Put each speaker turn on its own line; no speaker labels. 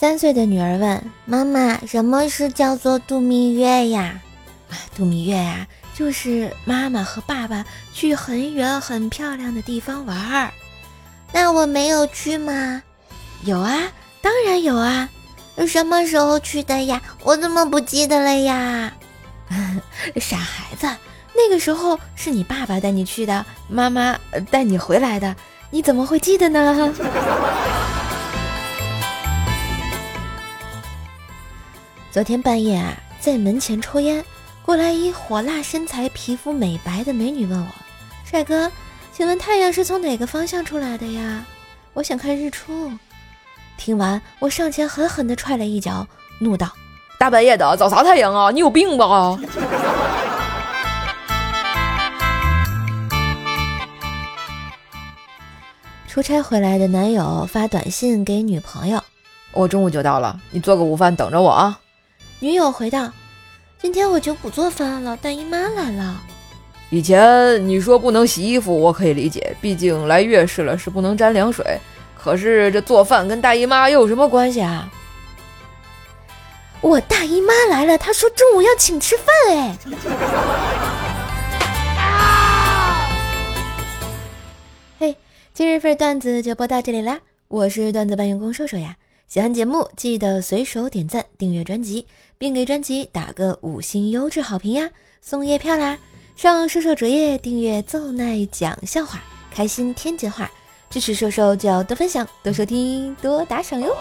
三岁的女儿问妈妈：“什么是叫做度蜜月呀？”啊度蜜月呀，就是妈妈和爸爸去很远很漂亮的地方玩儿。那我没有去吗？有啊，当然有啊。什么时候去的呀？我怎么不记得了呀？傻孩子，那个时候是你爸爸带你去的，妈妈带你回来的，你怎么会记得呢？昨天半夜啊，在门前抽烟，过来一火辣身材、皮肤美白的美女问我：“帅哥，请问太阳是从哪个方向出来的呀？我想看日出。”听完，我上前狠狠地踹了一脚，怒道：“
大半夜的找啥太阳啊？你有病吧？”
出差回来的男友发短信给女朋友：“
我中午就到了，你做个午饭等着我啊。”
女友回道：“今天我就不做饭了，大姨妈来了。”
以前你说不能洗衣服，我可以理解，毕竟来月事了是不能沾凉水。可是这做饭跟大姨妈又有什么关系啊？
我大姨妈来了，她说中午要请吃饭哎。嘿，今日份段子就播到这里啦，我是段子搬运工瘦瘦呀。喜欢节目记得随手点赞、订阅专辑，并给专辑打个五星优质好评呀，送月票啦！上瘦瘦主页订阅奏奈讲笑话，开心天津话，支持瘦瘦就要多分享、多收听、多打赏哟。